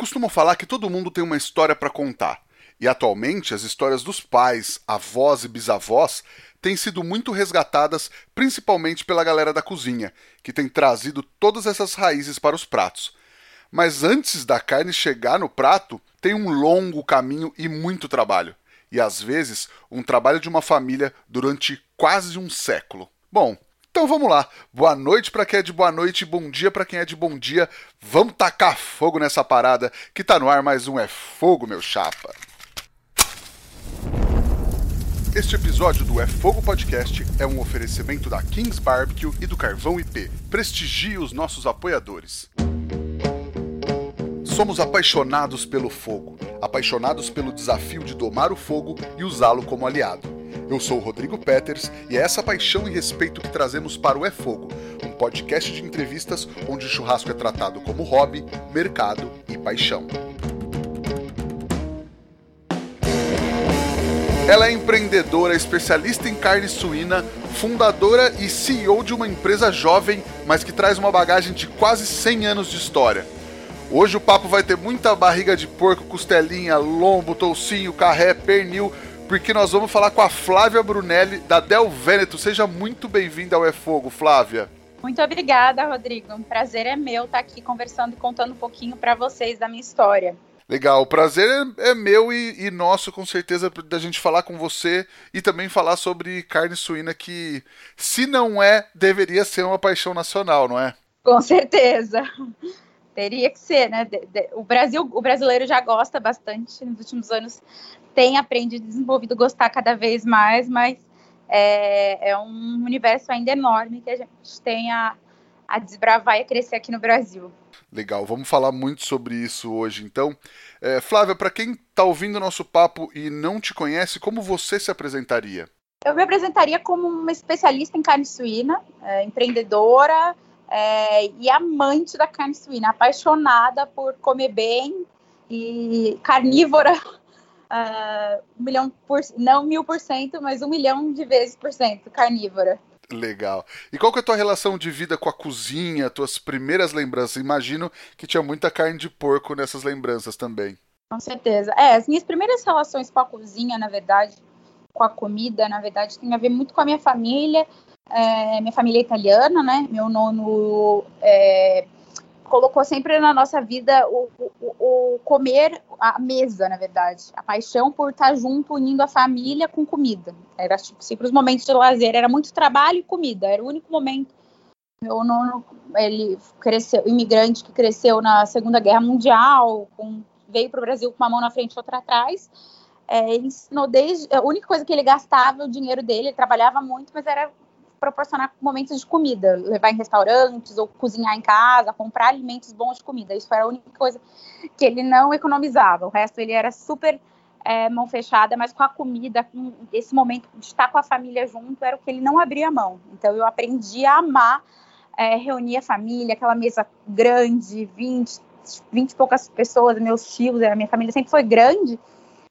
costumo falar que todo mundo tem uma história para contar. E atualmente as histórias dos pais, avós e bisavós têm sido muito resgatadas, principalmente pela galera da cozinha, que tem trazido todas essas raízes para os pratos. Mas antes da carne chegar no prato, tem um longo caminho e muito trabalho. E às vezes, um trabalho de uma família durante quase um século. Bom, então vamos lá. Boa noite para quem é de boa noite, bom dia para quem é de bom dia. Vamos tacar fogo nessa parada que tá no ar mais um é fogo, meu chapa. Este episódio do É Fogo Podcast é um oferecimento da Kings Barbecue e do Carvão IP. Prestigie os nossos apoiadores. Somos apaixonados pelo fogo, apaixonados pelo desafio de domar o fogo e usá-lo como aliado. Eu sou o Rodrigo Peters e é essa paixão e respeito que trazemos para o É Fogo, um podcast de entrevistas onde o churrasco é tratado como hobby, mercado e paixão. Ela é empreendedora, especialista em carne suína, fundadora e CEO de uma empresa jovem, mas que traz uma bagagem de quase 100 anos de história. Hoje o papo vai ter muita barriga de porco, costelinha, lombo, toucinho, carré, pernil, porque nós vamos falar com a Flávia Brunelli da Del Veneto. Seja muito bem-vinda ao É Fogo, Flávia. Muito obrigada, Rodrigo. Um prazer é meu estar aqui conversando e contando um pouquinho para vocês da minha história. Legal, o prazer é, é meu e, e, nosso, com certeza, da gente falar com você e também falar sobre carne suína, que, se não é, deveria ser uma paixão nacional, não é? Com certeza. Teria que ser, né? O Brasil, o brasileiro já gosta bastante nos últimos anos, tem aprendido, desenvolvido gostar cada vez mais, mas é, é um universo ainda enorme que a gente tem a, a desbravar e a crescer aqui no Brasil. Legal, vamos falar muito sobre isso hoje. Então, é, Flávia, para quem está ouvindo o nosso papo e não te conhece, como você se apresentaria? Eu me apresentaria como uma especialista em carne suína, é, empreendedora é, e amante da carne suína, apaixonada por comer bem e carnívora, uh, um milhão por, não mil por cento, mas um milhão de vezes por cento carnívora. Legal. E qual que é a tua relação de vida com a cozinha, tuas primeiras lembranças? Imagino que tinha muita carne de porco nessas lembranças também. Com certeza. É, as minhas primeiras relações com a cozinha, na verdade, com a comida, na verdade, tem a ver muito com a minha família. É, minha família é italiana, né? Meu nono é, colocou sempre na nossa vida o, o, o, comer a mesa, na verdade. A paixão por estar junto, unindo a família com comida. Era tipo, sempre os momentos de lazer, era muito trabalho e comida, era o único momento. Meu nono, ele cresceu, imigrante que cresceu na Segunda Guerra Mundial, com, veio para o Brasil com uma mão na frente e outra atrás. É, ensinou desde. A única coisa que ele gastava o dinheiro dele, ele trabalhava muito, mas era proporcionar momentos de comida, levar em restaurantes ou cozinhar em casa, comprar alimentos bons de comida. Isso era a única coisa que ele não economizava. O resto ele era super é, mão fechada, mas com a comida, com esse momento de estar com a família junto, era o que ele não abria mão. Então eu aprendi a amar é, reunir a família, aquela mesa grande, 20, 20 e poucas pessoas, meus tios, a minha família sempre foi grande.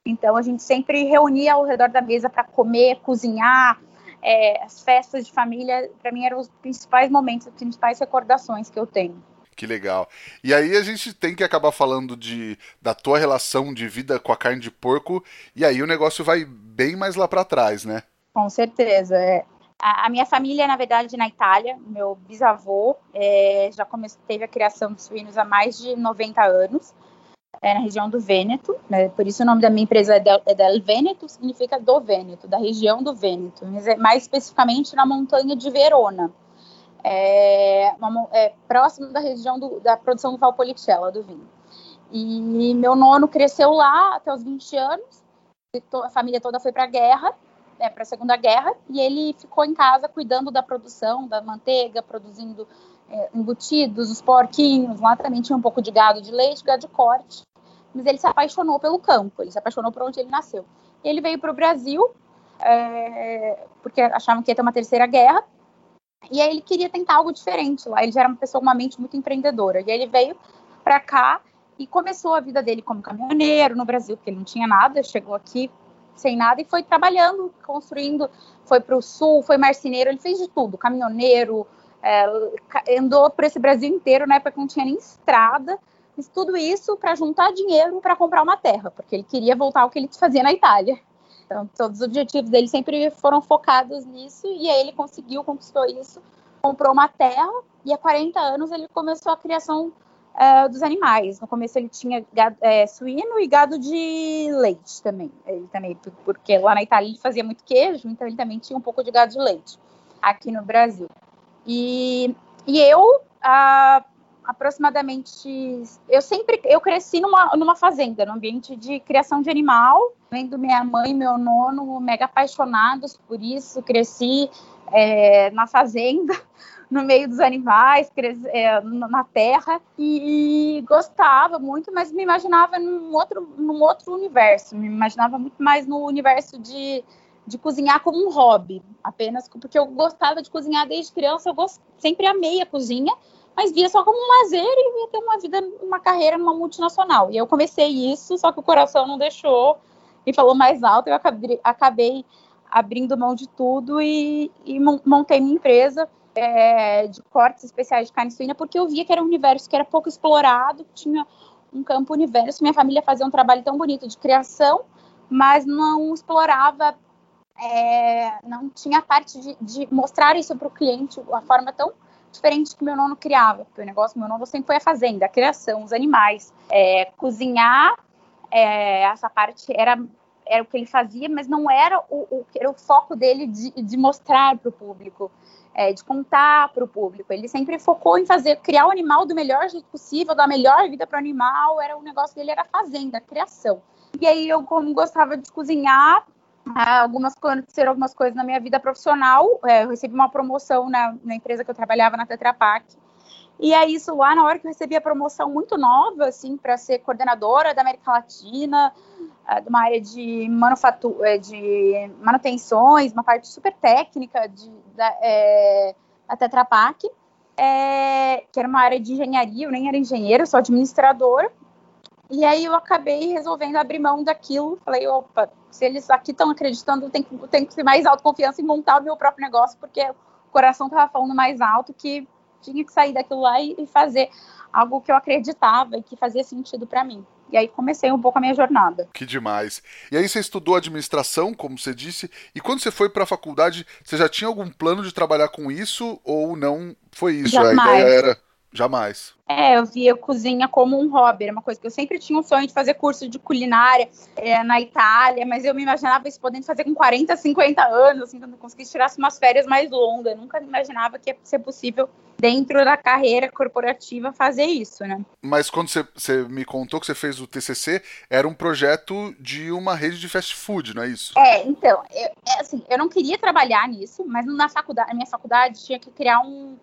Então a gente sempre reunia ao redor da mesa para comer, cozinhar, é, as festas de família, para mim, eram os principais momentos, as principais recordações que eu tenho. Que legal. E aí a gente tem que acabar falando de da tua relação de vida com a carne de porco, e aí o negócio vai bem mais lá para trás, né? Com certeza. É. A, a, minha família, na verdade, na Itália, meu bisavô é, já comece, teve a criação de suínos há mais de 90 anos é na região do Vêneto, né? por isso o nome da minha empresa é Del, é Del Vêneto, significa do Vêneto, da região do Vêneto, é mais especificamente na montanha de Verona, é, uma, é próximo da região do, da produção do Valpolicella, do vinho. E meu nono cresceu lá até os 20 anos, a família toda foi para a guerra, né, para a Segunda Guerra, e ele ficou em casa cuidando da produção da manteiga, produzindo é, embutidos, os porquinhos, lá também tinha um pouco de gado de leite, gado de corte, mas ele se apaixonou pelo campo, ele se apaixonou por onde ele nasceu. E ele veio para o Brasil, é, porque achavam que ia ter uma terceira guerra, e aí ele queria tentar algo diferente lá. Ele já era uma pessoa com uma mente muito empreendedora. E aí ele veio para cá e começou a vida dele como caminhoneiro no Brasil, porque ele não tinha nada, chegou aqui sem nada e foi trabalhando, construindo, foi para o sul, foi marceneiro, ele fez de tudo, caminhoneiro, é, andou por esse Brasil inteiro na época que não tinha nem estrada, fiz tudo isso para juntar dinheiro para comprar uma terra, porque ele queria voltar ao que ele fazia na Itália. Então, todos os objetivos dele sempre foram focados nisso, e aí ele conseguiu, conquistou isso, comprou uma terra, e há 40 anos ele começou a criação é, dos animais. No começo ele tinha gado, é, suíno e gado de leite também. Ele também, porque lá na Itália ele fazia muito queijo, então ele também tinha um pouco de gado de leite aqui no Brasil. E, e eu, aproximadamente, eu sempre, eu cresci numa, numa fazenda, no ambiente de criação de animal, vendo minha mãe e meu nono mega apaixonados por isso, cresci é, na fazenda, no meio dos animais, é, na terra, e, e, gostava muito, mas me imaginava num outro, num outro universo, me imaginava muito mais no universo de, de cozinhar como um hobby, apenas porque eu gostava de cozinhar desde criança, eu gost... sempre amei a cozinha, mas via só como um lazer e ia ter uma vida, uma carreira numa multinacional. E eu comecei isso, só que o coração não deixou e falou mais alto, eu acabei, acabei abrindo mão de tudo e, e montei minha empresa é, de cortes especiais de carne suína, porque eu via que era um universo que era pouco explorado, tinha um campo universo. Minha família fazia um trabalho tão bonito de criação, mas não explorava, é, não tinha a parte de, de mostrar isso para o cliente, a forma tão diferente que meu nono criava, porque o negócio meu nono sempre foi a fazenda, a criação, os animais, é, cozinhar, é, essa parte era era o que ele fazia, mas não era o, o, era o foco dele de, de mostrar para o público, é, de contar para o público. Ele sempre focou em fazer, criar o animal do melhor jeito possível, dar a melhor vida para o animal. Era o negócio dele era a fazenda, a criação. E aí eu, como gostava de cozinhar, algumas aconteceram algumas coisas na minha vida profissional. É, eu recebi uma promoção na, na, empresa que eu trabalhava na Tetra Pak. E é isso lá na hora que eu recebi a promoção muito nova, assim, para ser coordenadora da América Latina, de uma área de, manufatu é, de manutenções, uma parte super técnica de, da, é, da Tetra Pak, é, que era uma área de engenharia, eu nem era engenheiro, sou administradora. E aí eu acabei resolvendo abrir mão daquilo. Falei, opa, se eles aqui estão acreditando, tem que, tem que ter mais autoconfiança em montar o meu próprio negócio, porque o coração estava falando mais alto que tinha que sair daquilo lá e, e fazer algo que eu acreditava e que fazia sentido para mim. E aí comecei um pouco a minha jornada. Que demais. E aí você estudou administração, como você disse, e quando você foi para a faculdade, você já tinha algum plano de trabalhar com isso ou não foi isso? Jamais. A ideia era Jamais. É, eu via cozinha como um hobby, era uma coisa que eu sempre tinha um sonho de fazer curso de culinária é, na Itália, mas eu me imaginava isso podendo fazer com 40, 50 anos, assim, quando eu conseguisse tirar umas férias mais longas. Eu nunca imaginava que ia ser possível, dentro da carreira corporativa, fazer isso, né? Mas quando você, você me contou que você fez o TCC, era um projeto de uma rede de fast food, não é isso? É, então, eu, é, assim, eu não queria trabalhar nisso, mas na faculdade, na minha faculdade tinha que criar um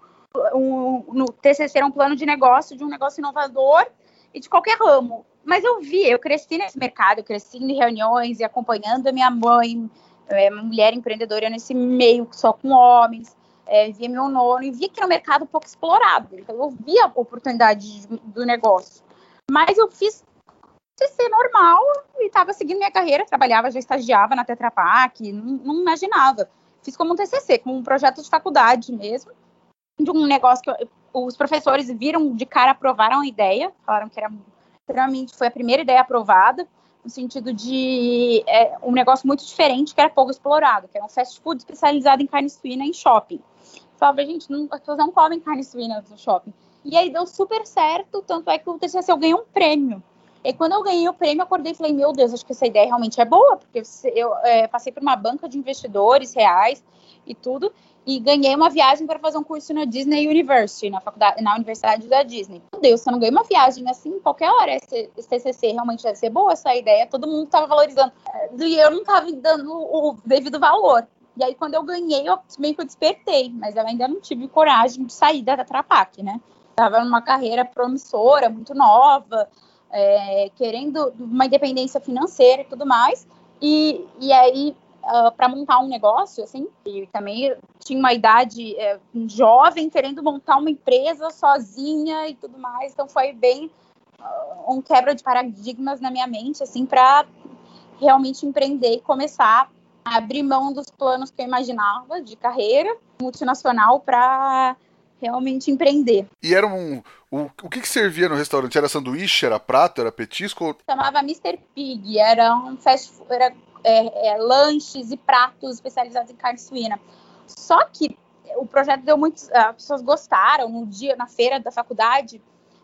um, no TCC era um plano de negócio, de um negócio inovador e de qualquer ramo. Mas eu vi, eu cresci nesse mercado, eu cresci em reuniões e acompanhando a minha mãe, é, mulher empreendedora nesse meio só com homens, é, via meu nono e via que era um mercado pouco explorado. Então eu via a oportunidade do negócio. Mas eu fiz TCC normal e estava seguindo minha carreira, trabalhava, já estagiava na Tetra Pak, não, não imaginava. Fiz como um TCC, como um projeto de faculdade mesmo de um negócio que eu, os professores viram de cara, aprovaram a ideia, falaram que era extremamente, foi a primeira ideia aprovada, no sentido de é, um negócio muito diferente que era pouco explorado, que era um fast food especializado em carne suína em shopping. Falava, gente, não, as pessoas não comem carne suína no shopping. E aí deu super certo, tanto é que o TCC eu ganhei um prêmio. E quando eu ganhei o prêmio, eu acordei e falei, meu Deus, acho que essa ideia realmente é boa, porque eu é, passei por uma banca de investidores reais e tudo, e ganhei uma viagem para fazer um curso na Disney University, na faculdade, na Universidade da Disney. Meu Deus, se eu não ganhei uma viagem assim, qualquer hora, esse, TCC realmente deve ser boa essa ideia, todo mundo estava valorizando, e eu não estava dando o devido valor. E aí, quando eu ganhei, eu meio que eu despertei, mas eu ainda não tive coragem de sair da Trapac, né? Estava numa carreira promissora, muito nova, é, querendo uma independência financeira e tudo mais. E, e aí uh, ah, para montar um negócio, assim, e também tinha uma idade é, jovem querendo montar uma empresa sozinha e tudo mais, então foi bem uh, um quebra de paradigmas na minha mente, assim, para realmente empreender e começar a abrir mão dos planos que eu imaginava de carreira multinacional para realmente empreender. E era um. O, o que, que servia no restaurante? Era sanduíche, era prato, era petisco? Chamava Mr. Pig, era um fast food, era é, é, lanches e pratos especializados em carne suína. Só que o projeto deu muito. As pessoas gostaram. No dia, na feira da faculdade,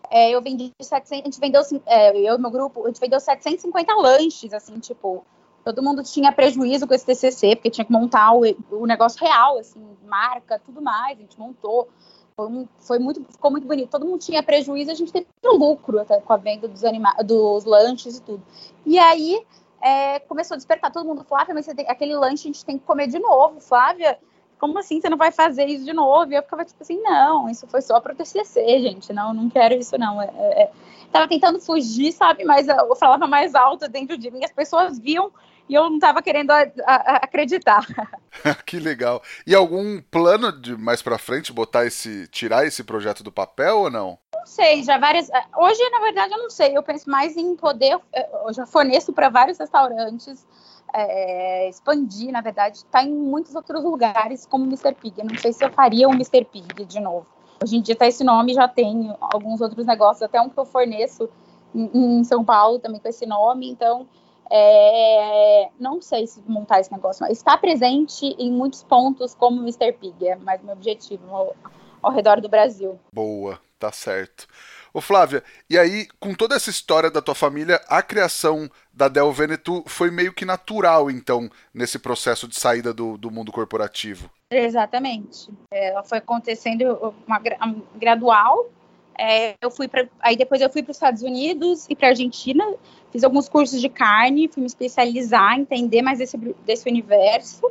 é, eu vendi 700. A gente vendeu, é, eu e meu grupo, a gente vendeu 750 lanches, assim, tipo. Todo mundo tinha prejuízo com esse TCC, porque tinha que montar o, o negócio real, assim, marca, tudo mais. A gente montou. Foi, foi, muito, ficou muito bonito. Todo mundo tinha prejuízo, a gente teve lucro até com a venda dos, anima dos lanches e tudo. E aí é, começou a despertar todo mundo. Flávia, mas tem, aquele lanche a gente tem que comer de novo. Flávia, como assim você não vai fazer isso de novo? E eu ficava tipo assim, não, isso foi só para o TCC, gente, não, não quero isso não. É, é, é. Tava tentando fugir, sabe, mas eu falava mais alto dentro de mim, as pessoas viam e eu não estava querendo a, a, acreditar. que legal. E algum plano de mais para frente botar esse, tirar esse projeto do papel ou não? Não sei, já várias. Hoje, na verdade, eu não sei. Eu penso mais em poder. Eu já forneço para vários restaurantes é, expandir, na verdade, está em muitos outros lugares, como Mr. Pig. Eu não sei se eu faria um Mr. Pig de novo. Hoje em dia tá esse nome, já tem alguns outros negócios, até um que eu forneço em, em São Paulo também com esse nome, então é, não sei se montar esse negócio, está presente em muitos pontos como Mr. Pig, é mais meu objetivo ao, ao redor do Brasil. Boa, tá certo. Ô Flávia, e aí, com toda essa história da tua família, a criação da Del Veneto foi meio que natural, então, nesse processo de saída do, do mundo corporativo. Exatamente. É, ela foi acontecendo uma, uma gradual. É, eu fui para aí depois eu fui para os Estados Unidos e para Argentina, fiz alguns cursos de carne, fui me especializar, entender mais desse, desse universo.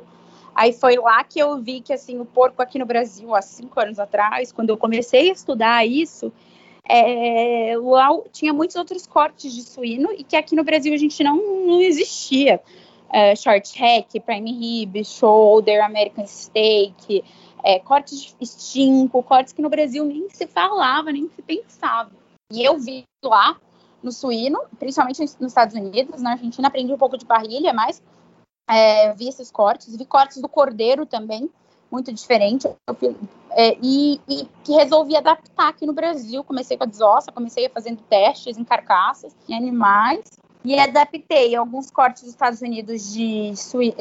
Aí foi lá que eu vi que assim o porco aqui no Brasil há cinco anos atrás, quando eu comecei a estudar isso, é, lá tinha muitos outros cortes de suíno e que aqui no Brasil a gente não, não existia. É, short hack, prime rib, shoulder, American steak, é, cortes de estinco, cortes que no Brasil nem se falava, nem se pensava. E eu vi lá no suíno, principalmente nos Estados Unidos, na Argentina aprendi um pouco de parrilha, mas é, vi esses cortes, vi cortes do cordeiro também, muito diferente. É, e, e, que resolvi adaptar aqui no Brasil. Comecei com a desossa, comecei fazendo testes em carcaças, em animais, e adaptei alguns cortes dos Estados Unidos de,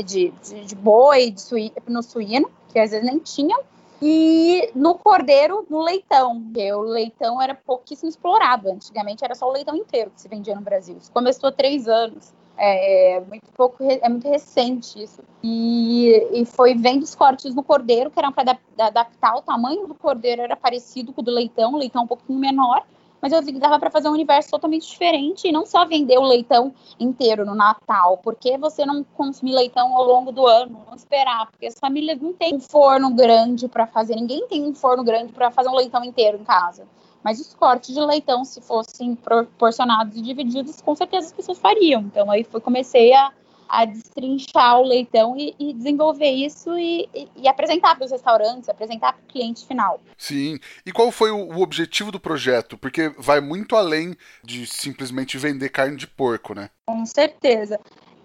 de, de, de boi, de suí, no suíno, que às vezes nem tinham, e no cordeiro, no leitão, porque o leitão era pouquíssimo explorado. Antigamente era só o leitão inteiro que se vendia no Brasil. Isso começou há três anos. É, é muito pouco, é muito recente isso. E, e foi vendo os cortes no cordeiro, que eram para adaptar o tamanho do cordeiro, era parecido com o do leitão, o leitão um pouquinho menor, mas eu vi que dava para fazer um universo totalmente diferente e não só vender o leitão inteiro no Natal, porque você não consumir leitão ao longo do ano, não esperar, porque as famílias não têm um forno grande para fazer, ninguém tem um forno grande para fazer um leitão inteiro em casa. Mas os cortes de leitão, se fossem proporcionados e divididos, com certeza as pessoas fariam. Então aí foi comecei a, a destrinchar o leitão e, e desenvolver isso e, e, e apresentar para os restaurantes, apresentar para o cliente final. Sim. E qual foi o, o objetivo do projeto? Porque vai muito além de simplesmente vender carne de porco, né? Com certeza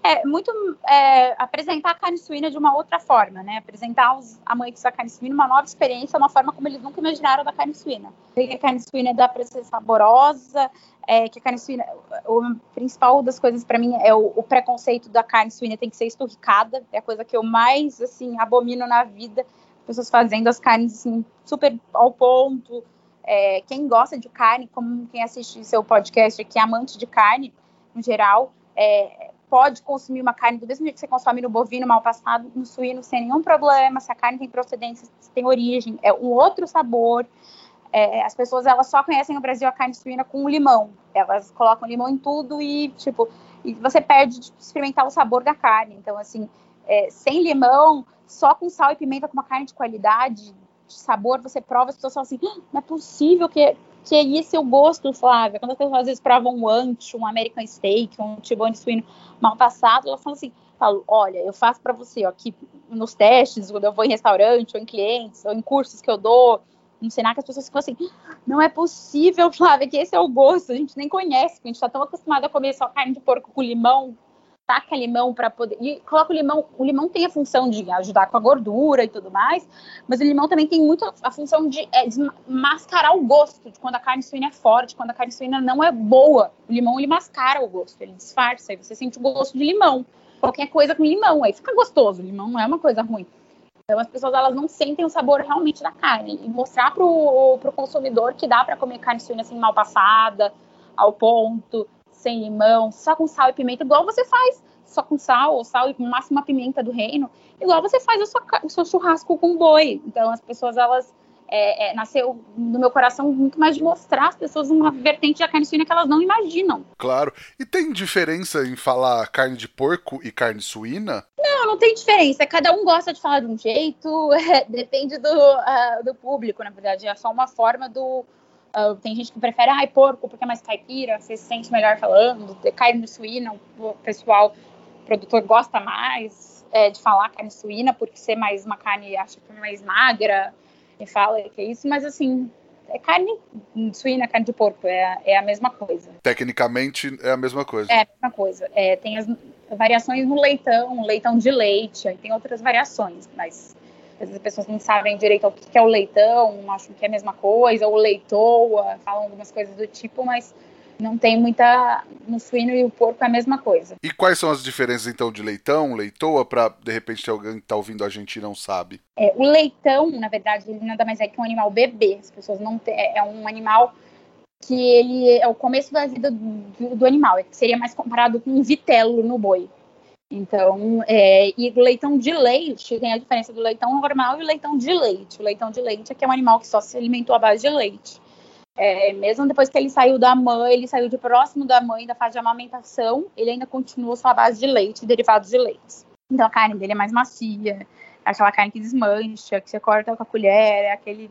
é muito é, apresentar a carne suína de uma outra forma, né? Apresentar os amantes da carne suína uma nova experiência, uma forma como eles nunca imaginaram da carne suína. Que a carne suína dá para ser saborosa, é, que a carne suína, o principal das coisas para mim é o, o, preconceito da carne suína tem que ser esturricada, é a coisa que eu mais assim abomino na vida, pessoas fazendo as carnes assim super ao ponto. É, quem gosta de carne, como quem assiste seu podcast aqui, é amante de carne, no geral, é, pode consumir uma carne do mesmo jeito que você consome no bovino mal passado, no suíno sem nenhum problema, se a carne tem procedência, se tem origem, é um outro sabor. É, as pessoas elas só conhecem no Brasil a carne suína com limão. Elas colocam limão em tudo e tipo e você perde de experimentar o sabor da carne. Então assim, é, sem limão, só com sal e pimenta com uma carne de qualidade, de sabor, você prova, as pessoas falam assim, ah, não é possível que que é o gosto, Flávia. Quando as pessoas às vezes provam um ancho, um American Steak, um tibone suíno mal passado, elas falam assim, falo, olha, eu faço para você, ó, aqui nos testes, quando eu vou em restaurante, ou em clientes, ou em cursos que eu dou, no Senac, as pessoas ficam assim, não é possível, Flávia, que esse é o gosto, a gente nem conhece, a gente está tão acostumado a comer só carne de porco com limão, taca limão para poder. E coloca o limão. O limão tem a função de ajudar com a gordura e tudo mais, mas o limão também tem muito a função de, é, mascarar o gosto de quando a carne suína é forte, quando a carne suína não é boa. O limão ele mascara o gosto, ele disfarça, aí você sente o gosto de limão. Qualquer coisa com limão, aí fica gostoso. O limão não é uma coisa ruim. Então as pessoas elas não sentem o sabor realmente da carne. E mostrar pro, pro consumidor que dá para comer carne suína assim mal passada, ao ponto, sem limão, só com sal e pimenta, igual você faz, só com sal, ou sal e no máximo uma pimenta do reino, igual você faz o seu, o seu churrasco com boi. Então as pessoas elas é, é, nasceu no meu coração muito mais de mostrar às pessoas uma vertente da carne suína que elas não imaginam. Claro. E tem diferença em falar carne de porco e carne suína? Não, não tem diferença. Cada um gosta de falar de um jeito, é, depende do, uh, do público, na verdade. É só uma forma do. Uh, tem gente que prefere, ai, porco, porque é mais caipira, você se sente melhor falando. Carne suína, o pessoal, o produtor gosta mais é, de falar carne suína, porque ser mais uma carne, acho que mais magra, e fala que é isso, mas assim, é carne suína, carne de porco, é, é a mesma coisa. Tecnicamente é a mesma coisa. É a mesma coisa. É, tem as variações no leitão, leitão de leite, aí tem outras variações, mas às vezes as pessoas não sabem direito o que é o leitão, acham que é a mesma coisa, ou leitoa, falam algumas coisas do tipo, mas não tem muita. No suíno e o porco é a mesma coisa. E quais são as diferenças então de leitão, leitoa, para de repente alguém que está ouvindo a gente e não sabe? É, o leitão, na verdade, ele nada mais é que um animal bebê. As pessoas não têm, é, é um animal que ele é o começo da vida do, do animal. Seria mais comparado com um vitelo no boi. Então, é, e o leitão de leite tem a diferença do leitão normal e o leitão de leite. O leitão de leite é que é um animal que só se alimentou à base de leite. É, mesmo depois que ele saiu da mãe, ele saiu de próximo da mãe, da fase de amamentação, ele ainda continua sua base de leite e derivados de leite. Então a carne dele é mais macia, é aquela carne que desmancha, que você corta com a colher, é aquele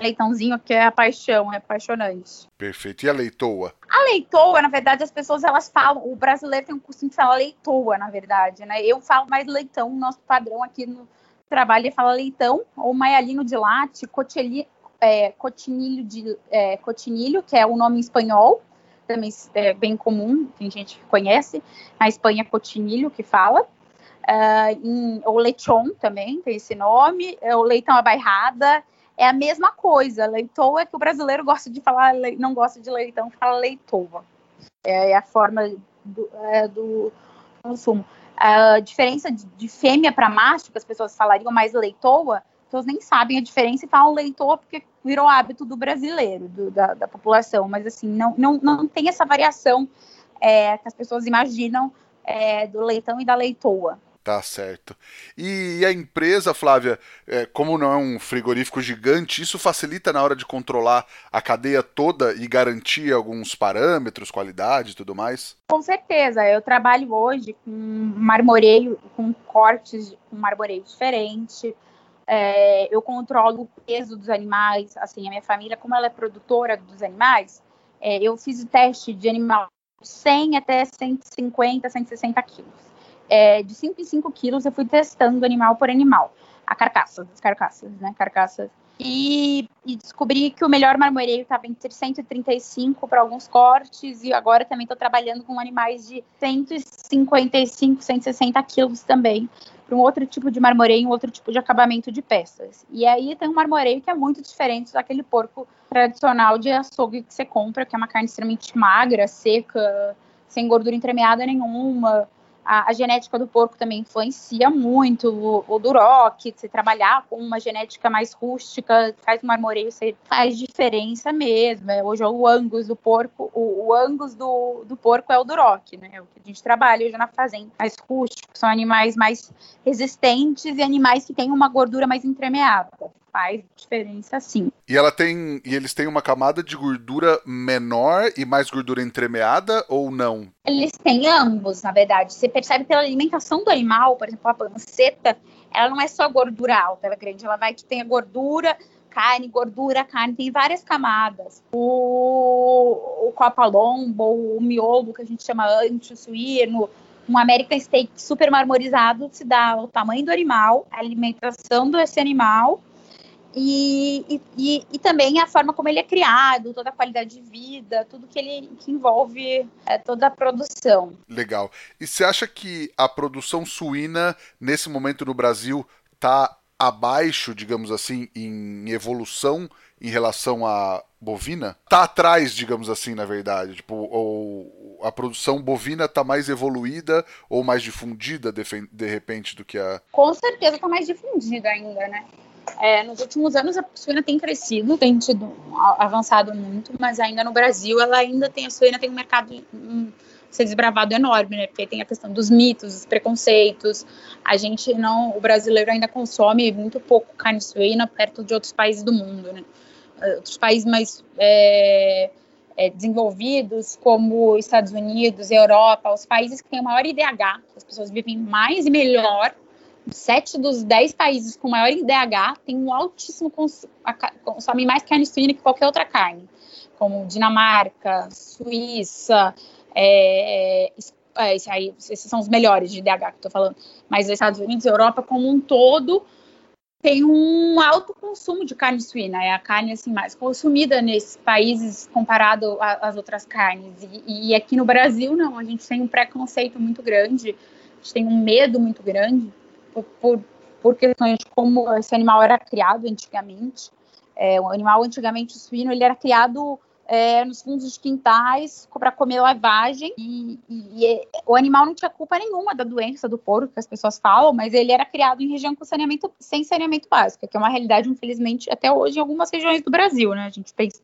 leitãozinho que é a paixão, é apaixonante. Perfeito. E a leitoa? A leitoa, na verdade, as pessoas elas falam, o brasileiro tem um costume de falar leitoa, na verdade, né? Eu falo mais leitão, nosso padrão aqui no trabalho é fala leitão, ou maialino de latte, é, cotinilho, de, é, cotinilho, que é o nome em espanhol, também é bem comum, tem gente que conhece. Na Espanha, é cotinilho que fala. Uh, em, o lechon também tem esse nome. É, o leitão abairrada é a mesma coisa. Leitoa é que o brasileiro gosta de falar, não gosta de leitão, fala leitoa. É, é a forma do, é, do consumo. A diferença de, fêmea para macho, que as pessoas falariam mais leitoa, pessoas nem sabem a diferença e falam leitor porque virou hábito do brasileiro, do, da, da, população. Mas, assim, não, não, não tem essa variação é, que as pessoas imaginam é, do leitão e da leitoa. Tá certo. E a empresa, Flávia, é, como não é um frigorífico gigante, isso facilita na hora de controlar a cadeia toda e garantir alguns parâmetros, qualidade e tudo mais? Com certeza. Eu trabalho hoje com marmoreio, com cortes, com marmoreio diferente. É, eu controlo o peso dos animais, assim, a minha família, como ela é produtora dos animais, é, eu fiz o teste de animal 100 até 150, 160 quilos. É, de 5 em 5 quilos eu fui testando animal por animal, a carcaça, as carcaças, né, carcaças. E, e descobri que o melhor marmoreio estava entre 135 para alguns cortes, e agora também estou trabalhando com animais de 155, 160 quilos também, para um outro tipo de marmoreio, um outro tipo de acabamento de peças. E aí tem um marmoreio que é muito diferente daquele porco tradicional de açougue que você compra, que é uma carne extremamente magra, seca, sem gordura entremeada nenhuma. A, a genética do porco também influencia muito. O, o duroc, você trabalhar com uma genética mais rústica, faz um marmoreio, você faz diferença mesmo. É, hoje é o angus do porco, o, o angus do, do porco é o duroc, né? É o que a gente trabalha hoje na fazenda. Mais rústicos, são animais mais resistentes e animais que têm uma gordura mais entremeada faz diferença sim. E ela tem. E eles têm uma camada de gordura menor e mais gordura entremeada ou não? Eles têm ambos, na verdade. Você percebe pela alimentação do animal, por exemplo, a panceta, ela não é só gordura alta, ela é grande, ela vai que tem a gordura, carne, gordura, carne, tem várias camadas. O, o copalombo, o miolo, que a gente chama ancho suíno, um American Steak super marmorizado se dá o tamanho do animal, a alimentação desse animal e, e, e, também a forma como ele é criado, toda a qualidade de vida, tudo que ele que envolve é, toda a produção. Legal. E você acha que a produção suína, nesse momento no Brasil, está abaixo, digamos assim, em evolução em relação à bovina? Tá atrás, digamos assim, na verdade. Tipo, ou a produção bovina tá mais evoluída ou mais difundida de, de repente do que a. Com certeza tá mais difundida ainda, né? É, nos últimos anos a suína tem crescido, tem tido avançado muito, mas ainda no Brasil ela ainda tem a suína tem um mercado um, ser desbravado enorme, né? Porque tem a questão dos mitos, dos preconceitos. A gente não, o brasileiro ainda consome muito pouco carne suína perto de outros países do mundo, né? Outros países mais é, é, desenvolvidos, como Estados Unidos, Europa, os países que têm o maior IDH, as pessoas vivem mais e melhor sete dos dez países com maior IDH têm um altíssimo consumo, consomem mais carne suína que qualquer outra carne, como Dinamarca, Suíça, é, é, esse aí, esses são os melhores de IDH que estou falando, mas os Estados Unidos Europa como um todo tem um alto consumo de carne suína, é a carne assim mais consumida nesses países comparado às outras carnes. E, e aqui no Brasil não, a gente tem um preconceito muito grande, a gente tem um medo muito grande por, por, por questões como esse animal era criado antigamente. É, o animal antigamente o suíno ele era criado é, nos fundos de quintais para comer lavagem e, e, e, o animal não tinha culpa nenhuma da doença do porco que as pessoas falam, mas ele era criado em região com saneamento sem saneamento básico, que é uma realidade infelizmente até hoje em algumas regiões do Brasil, né? A gente pensa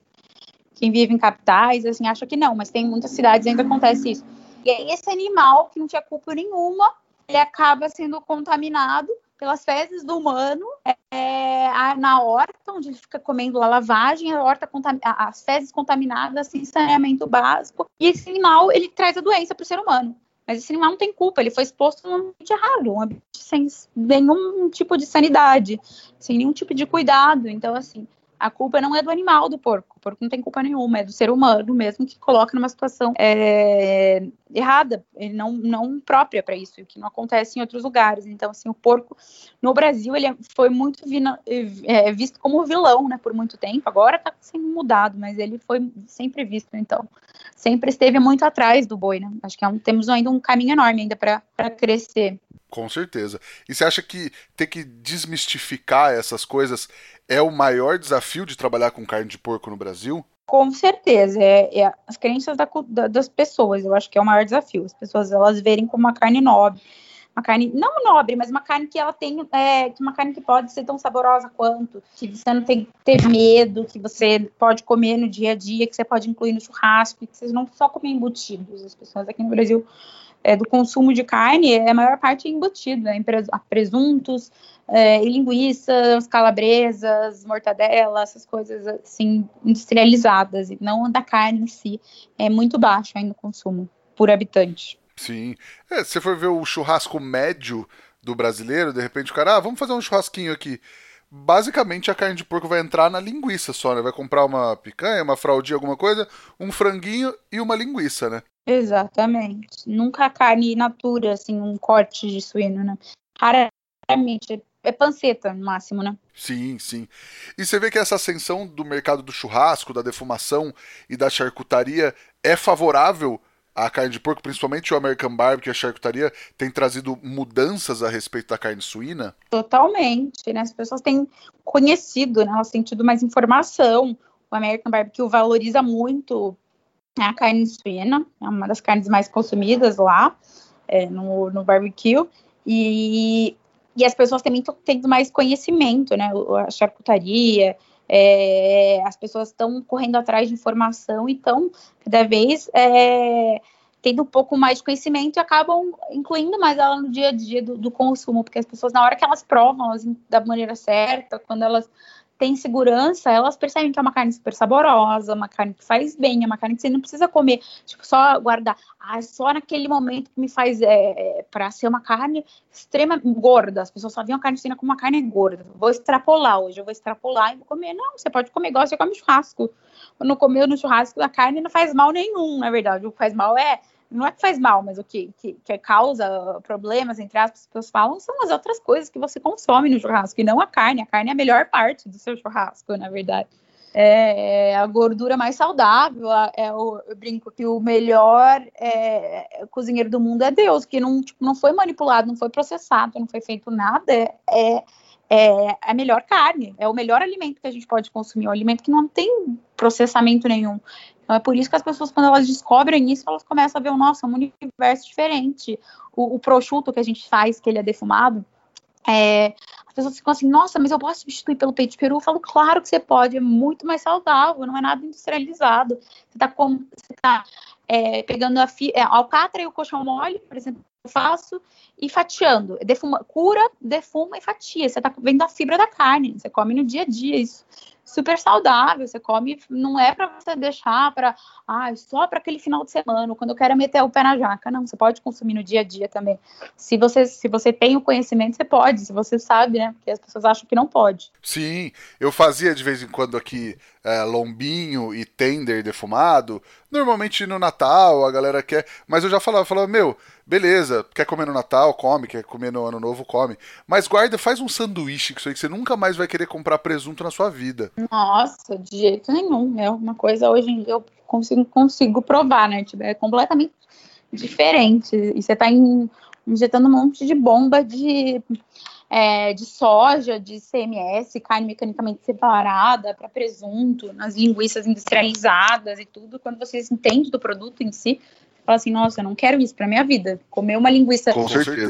quem vive em capitais assim acha que não, mas tem muitas cidades ainda acontece isso. E aí esse animal que não tinha culpa nenhuma ele acaba sendo contaminado pelas fezes do humano é, na horta, onde ele fica comendo a lavagem, a horta as fezes contaminadas, sem saneamento básico, e esse animal ele traz a doença para o ser humano. Mas esse animal não tem culpa, ele foi exposto no ambiente errado, um ambiente sem nenhum tipo de sanidade, sem nenhum tipo de cuidado. Então, assim, a culpa não é do animal, do porco. O porco não tem culpa nenhuma, é do ser humano mesmo que coloca numa situação é, errada, não, não própria para isso, que não acontece em outros lugares. Então, assim, o porco no Brasil ele foi muito vina, é, visto como vilão, né, por muito tempo. Agora está sendo mudado, mas ele foi sempre visto, então, sempre esteve muito atrás do boi, né? Acho que é um, temos ainda um caminho enorme ainda para crescer. Com certeza. E você acha que ter que desmistificar essas coisas é o maior desafio de trabalhar com carne de porco no Brasil? Com certeza. É, é as crenças da, da, das pessoas, eu acho que é o maior desafio. As pessoas elas verem como uma carne nobre. Uma carne, não nobre, mas uma carne que ela tem, é, uma carne que pode ser tão saborosa quanto, que você não tem que ter medo, que você pode comer no dia a dia, que você pode incluir no churrasco, que vocês não só comem embutidos. As pessoas aqui no Brasil é, do consumo de carne, é a maior parte embutido, né, presuntos, é, linguiças, calabresas, mortadela, essas coisas assim industrializadas, e não da carne em si. É muito baixo ainda o consumo por habitante. Sim. É, se você for ver o churrasco médio do brasileiro, de repente o cara, ah, vamos fazer um churrasquinho aqui. Basicamente a carne de porco vai entrar na linguiça só, né? Vai comprar uma picanha, uma fraldinha, alguma coisa, um franguinho e uma linguiça, né? Exatamente. Nunca carne natura, assim, um corte de suíno, né? Raramente. É panceta, no máximo, né? Sim, sim. E você vê que essa ascensão do mercado do churrasco, da defumação e da charcutaria é favorável à carne de porco, principalmente o American Barbecue e a charcutaria, tem trazido mudanças a respeito da carne suína? Totalmente, né? As pessoas têm conhecido, né? Elas têm tido mais informação. O American Barbecue valoriza muito é a carne suína, é uma das carnes mais consumidas lá é, no, no barbecue. E, e as pessoas também estão tendo mais conhecimento, né? A charcutaria, é, as pessoas estão correndo atrás de informação e estão cada vez é, tendo um pouco mais de conhecimento e acabam incluindo mais ela no dia a dia do, do consumo, porque as pessoas, na hora que elas provam elas, da maneira certa, quando elas tem segurança, elas percebem que é uma carne super saborosa, uma carne que faz bem, é uma carne que você não precisa comer, tipo, só guardar. Ah, só naquele momento que me faz é, é para ser uma carne extrema gorda. As pessoas só viam a carne suína como uma carne gorda. Vou extrapolar hoje, eu vou extrapolar e vou comer. Não, você pode comer igual você come churrasco. Quando comeu no churrasco, a carne não faz mal nenhum, na verdade. O que faz mal é não é que faz mal, mas o que, que, que causa problemas, entre aspas, as pessoas falam, são as outras coisas que você consome no churrasco, e não a carne. A carne é a melhor parte do seu churrasco, na verdade. É, é a gordura mais saudável, é o, eu brinco que o melhor é, cozinheiro do mundo é Deus, que não, tipo, não foi manipulado, não foi processado, não foi feito nada, é, é é a melhor carne, é o melhor alimento que a gente pode consumir, um alimento que não tem processamento nenhum. Então é por isso que as pessoas, quando elas descobrem isso, elas começam a ver, nossa, um universo diferente. O, o prosciutto que a gente faz, que ele é defumado, é, as pessoas ficam assim, nossa, mas eu posso substituir pelo peito de peru? Eu falo, claro que você pode, é muito mais saudável, não é nada industrializado. Você está tá, é, pegando a, é, a alcatra e o colchão mole, por exemplo, eu faço e fatiando. Defuma, cura, defuma e fatia. Você tá vendo a fibra da carne, você come no dia a dia isso super saudável. Você come, não é para você deixar para, ah, só para aquele final de semana, quando eu quero meter o pé na jaca. Não, você pode consumir no dia a dia também. Se você, se você tem o conhecimento, você pode, se você sabe, né? Porque as pessoas acham que não pode. Sim, eu fazia de vez em quando aqui é, lombinho e tender defumado. Normalmente no Natal a galera quer, mas eu já falava, falava, meu, beleza, quer comer no Natal, come, quer comer no Ano Novo, come. Mas guarda, faz um sanduíche que isso aí que você nunca mais vai querer comprar presunto na sua vida. Nossa, de jeito nenhum. É uma coisa hoje em dia eu consigo, consigo provar, né? Tipo, é completamente diferente. E você tá in, injetando um monte de bomba de, é, de soja, de CMS, carne mecanicamente separada para presunto, nas linguiças industrializadas e tudo. Quando vocês entendem do produto em si, fala assim, nossa, eu não quero isso pra minha vida. Comer uma linguiça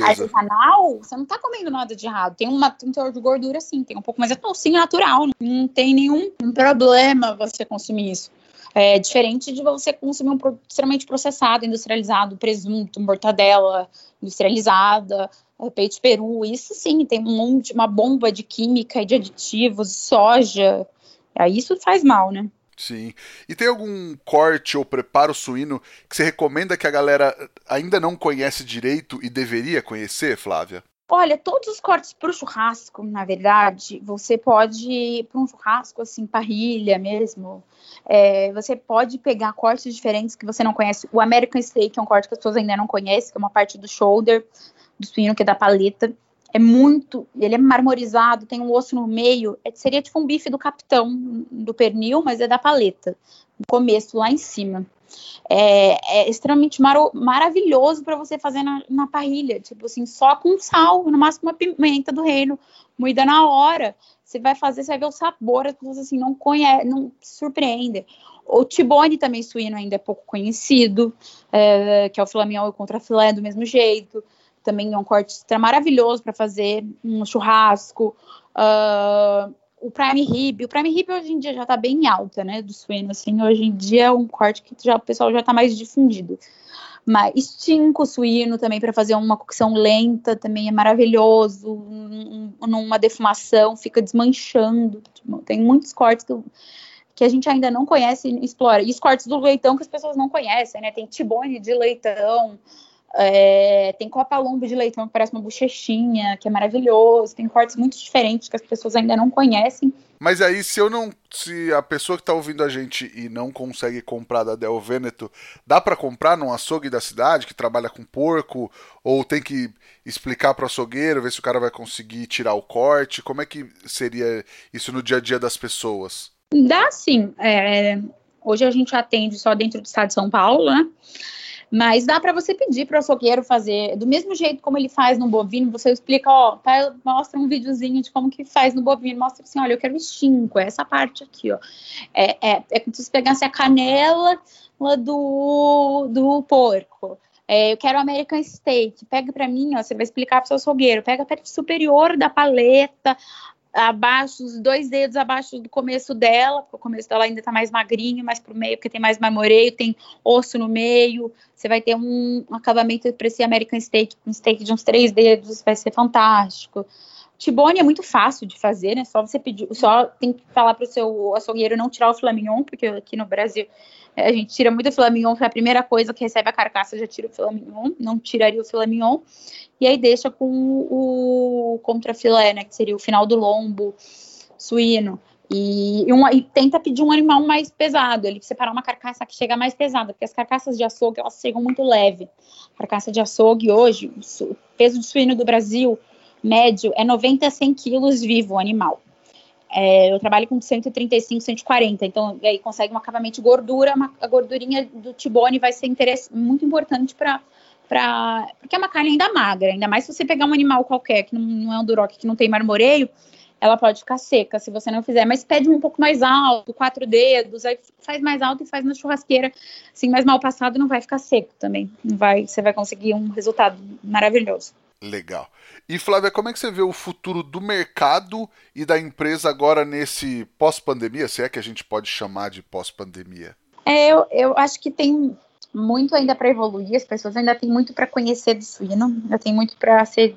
artesanal, você não tá comendo nada de errado. Tem, uma, um teor de gordura, sim, tem um pouco, mas é docinho natural. Não tem nenhum problema você consumir isso. É diferente de você consumir um produto extremamente processado, industrializado, presunto, mortadela industrializada, peito peru, isso sim, tem um monte, uma bomba de química e de aditivos, soja, aí isso faz mal, né? Sim. E tem algum corte ou preparo suíno que você recomenda que a galera ainda não conhece direito e deveria conhecer, Flávia? Olha, todos os cortes para o churrasco, na verdade, você pode para um churrasco assim, parrilha mesmo. É, você pode pegar cortes diferentes que você não conhece. O American Steak é um corte que as pessoas ainda não conhecem, que é uma parte do shoulder do suíno que é da paleta é muito, ele é marmorizado, tem um osso no meio, é, seria tipo um bife do capitão do pernil, mas é da paleta, no começo, lá em cima. É, é extremamente mar maravilhoso para você fazer na, na, parrilha, tipo assim, só com sal, no máximo uma pimenta do reino, moída na hora. Você vai fazer, você vai ver o sabor, as pessoas assim não conhece, não se surpreendem. O tibone também suíno ainda é pouco conhecido, é, que é o filé mignon contra filé do mesmo jeito também é um corte extra maravilhoso para fazer um churrasco. Uh, o prime rib, o prime rib hoje em dia já está bem alta, né, do suíno, assim, hoje em dia é um corte que já, o pessoal já está mais difundido. Mas estinco suíno também para fazer uma cocção lenta também é maravilhoso, um, numa defumação, fica desmanchando. Tem muitos cortes que, que a gente ainda não conhece e explora. E os cortes do leitão que as pessoas não conhecem, né? Tem tibone de leitão, é, tem copa lombo de leitão que parece uma bochechinha, que é maravilhoso. Tem cortes muito diferentes que as pessoas ainda não conhecem. Mas aí, se eu não. Se a pessoa que está ouvindo a gente e não consegue comprar da Del Veneto, dá para comprar num açougue da cidade que trabalha com porco? Ou tem que explicar para o açougueiro, ver se o cara vai conseguir tirar o corte? Como é que seria isso no dia a dia das pessoas? Dá sim. É, hoje a gente atende só dentro do estado de São Paulo, né? Mas dá para você pedir para o açougueiro fazer do mesmo jeito como ele faz no bovino. Você explica, ó, tá, mostra um videozinho de como que faz no bovino. Mostra assim, olha, eu quero estinco, é essa parte aqui, ó. É, é, é como se você pegasse a canela do, do porco. É, eu quero American Steak. Pega para mim, ó, você vai explicar para o seu açougueiro. Pega a parte superior da paleta, abaixo, os dois dedos abaixo do começo dela, porque o começo dela ainda tá mais magrinho, mais pro meio, porque tem mais marmoreio, tem osso no meio, você vai ter um, acabamento para esse American Steak, um steak de uns três dedos, vai ser fantástico. Tibone é muito fácil de fazer, né? Só você pedir, só tem que falar pro seu açougueiro não tirar o flamignon, porque aqui no Brasil é, a gente tira muito o filé mignon, que é a primeira coisa que recebe a carcaça, já tira o filé mignon, não tiraria o filé mignon, e aí deixa com o contrafilé, né, que seria o final do lombo suíno. E, e, uma, e, tenta pedir um animal mais pesado, ele separar uma carcaça que chega mais pesada, porque as carcaças de açougue elas chegam muito leve. Carcaça de açougue hoje, o peso de suíno do Brasil médio é 90 a 100 quilos vivo o animal. É, eu trabalho com 135, 140, então aí consegue um acabamento de gordura, uma, a gordurinha do tibone vai ser muito importante para Pra, porque é uma carne ainda magra, ainda mais se você pegar um animal qualquer que não, não é um duroc, que não tem marmoreio, ela pode ficar seca se você não fizer, mas pede um pouco mais alto, quatro dedos, aí faz mais alto e faz na churrasqueira, assim, mais mal passado não vai ficar seco também, não vai, você vai conseguir um resultado maravilhoso. Legal. E Flávia, como é que você vê o futuro do mercado e da empresa agora nesse pós-pandemia, se é que a gente pode chamar de pós-pandemia? É, eu, eu acho que tem muito ainda para evoluir, as pessoas ainda têm muito para conhecer do suíno, ainda tem muito para ser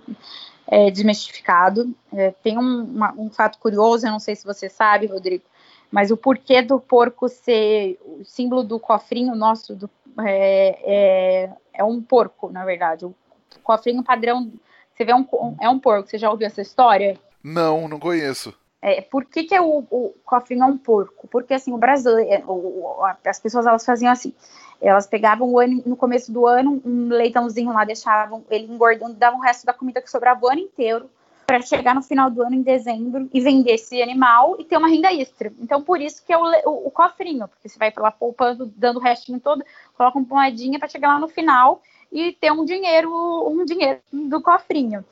é, desmistificado. É, tem um, uma, um fato curioso, eu não sei se você sabe, Rodrigo, mas o porquê do porco ser o símbolo do cofrinho nosso do, é, é, é um porco, na verdade. O cofrinho padrão, você vê um, é um porco. Você já ouviu essa história? Não, não conheço. É, por que, que é o, o cofrinho é um porco? Porque assim, o brasileiro, o, as pessoas elas faziam assim, elas pegavam ano, no começo do ano um leitãozinho lá, deixavam ele engordando, davam o resto da comida que sobrava o ano inteiro para chegar no final do ano em dezembro e vender esse animal e ter uma renda extra. Então por isso que é o, o, o cofrinho, porque você vai lá poupando, dando o restinho todo, coloca uma moedinha para chegar lá no final e ter um dinheiro, um dinheiro do cofrinho.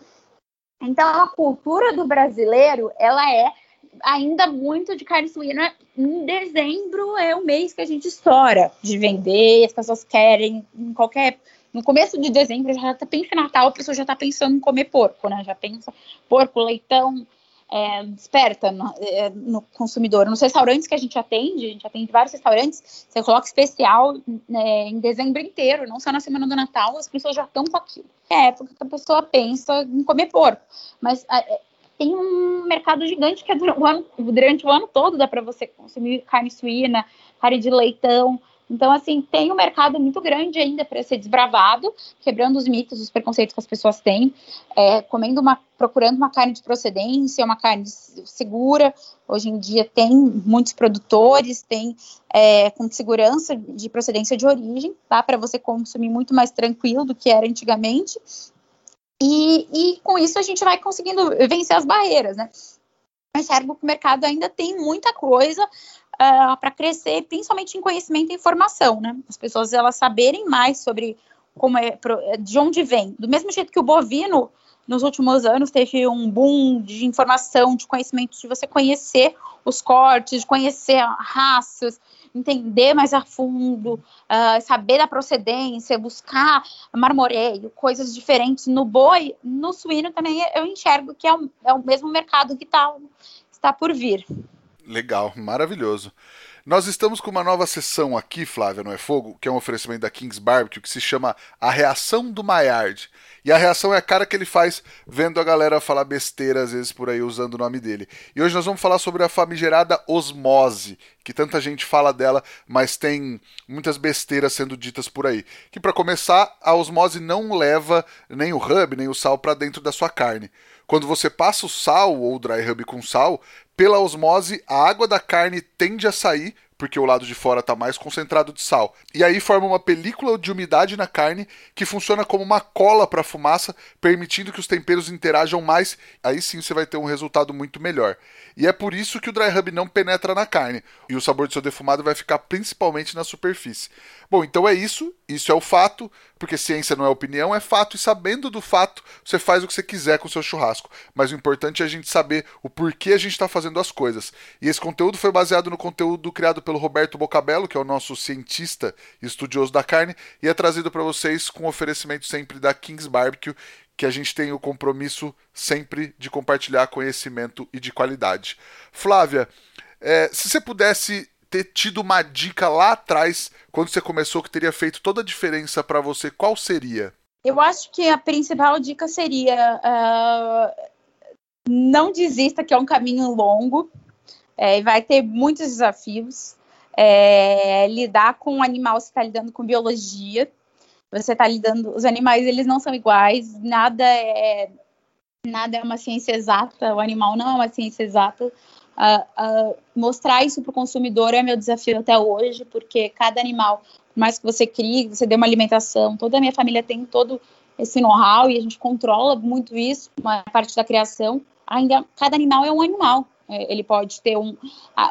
Então a cultura do brasileiro, ela é ainda muito de carne suína. Em dezembro é o mês que a gente estoura de vender, as pessoas querem em qualquer. No começo de dezembro já tá pensa em Natal, a pessoa já está pensando em comer porco, né? Já pensa porco, leitão, é, desperta no, é, no, consumidor. Nos restaurantes que a gente atende, a gente atende vários restaurantes, você coloca especial né, em dezembro inteiro, não só na semana do Natal, as pessoas já estão com aquilo. É época que a pessoa pensa em comer porco. Mas é, tem um mercado gigante que é durante o ano, durante o ano todo dá para você consumir carne suína, carne de leitão. Então, assim, tem um mercado muito grande ainda para ser desbravado, quebrando os mitos, os preconceitos que as pessoas têm, é, comendo uma, procurando uma carne de procedência, uma carne segura. Hoje em dia tem muitos produtores, tem é, com segurança de procedência de origem, tá? Para você consumir muito mais tranquilo do que era antigamente. E, e com isso a gente vai conseguindo vencer as barreiras, né? Mas enxergo que o mercado ainda tem muita coisa ah, para crescer, principalmente em conhecimento e informação, né? As pessoas elas saberem mais sobre como é, de onde vem. Do mesmo jeito que o bovino, nos últimos anos, teve um boom de informação, de conhecimento, de você conhecer os cortes, de conhecer raças, entender mais a fundo, uh, saber da procedência, buscar marmoreio, coisas diferentes no boi, no suíno também eu enxergo que é, é o mesmo mercado que tá, está por vir. Legal, maravilhoso. Nós estamos com uma nova sessão aqui, Flávia, não é fogo? Que é um oferecimento da Kings Barbecue que se chama A Reação do Maillard. E a reação é a cara que ele faz vendo a galera falar besteira às vezes por aí usando o nome dele. E hoje nós vamos falar sobre a famigerada osmose, que tanta gente fala dela, mas tem muitas besteiras sendo ditas por aí. Que para começar, a osmose não leva nem o rub, nem o sal para dentro da sua carne. Quando você passa o sal ou o dry rub com sal, pela osmose, a água da carne tende a sair, porque o lado de fora está mais concentrado de sal. E aí forma uma película de umidade na carne que funciona como uma cola para a fumaça, permitindo que os temperos interajam mais. Aí sim você vai ter um resultado muito melhor. E é por isso que o dry rub não penetra na carne e o sabor do seu defumado vai ficar principalmente na superfície. Bom, então é isso, isso é o fato, porque ciência não é opinião, é fato, e sabendo do fato, você faz o que você quiser com o seu churrasco. Mas o importante é a gente saber o porquê a gente está fazendo as coisas. E esse conteúdo foi baseado no conteúdo criado pelo Roberto Bocabello, que é o nosso cientista e estudioso da carne, e é trazido para vocês com oferecimento sempre da Kings Barbecue, que a gente tem o compromisso sempre de compartilhar conhecimento e de qualidade. Flávia, é, se você pudesse ter tido uma dica lá atrás, quando você começou, que teria feito toda a diferença para você, qual seria? Eu acho que a principal dica seria uh, não desista, que é um caminho longo, é, vai ter muitos desafios. É, lidar com um animal, você está lidando com biologia, você está lidando, os animais eles não são iguais, nada é nada é uma ciência exata, o animal não é uma ciência exata. Uh, uh, mostrar isso para o consumidor é meu desafio até hoje, porque cada animal, por mais que você crie, você dê uma alimentação, toda a minha família tem todo esse know-how e a gente controla muito isso, uma parte da criação. Ainda cada animal é um animal. É, ele pode ter um,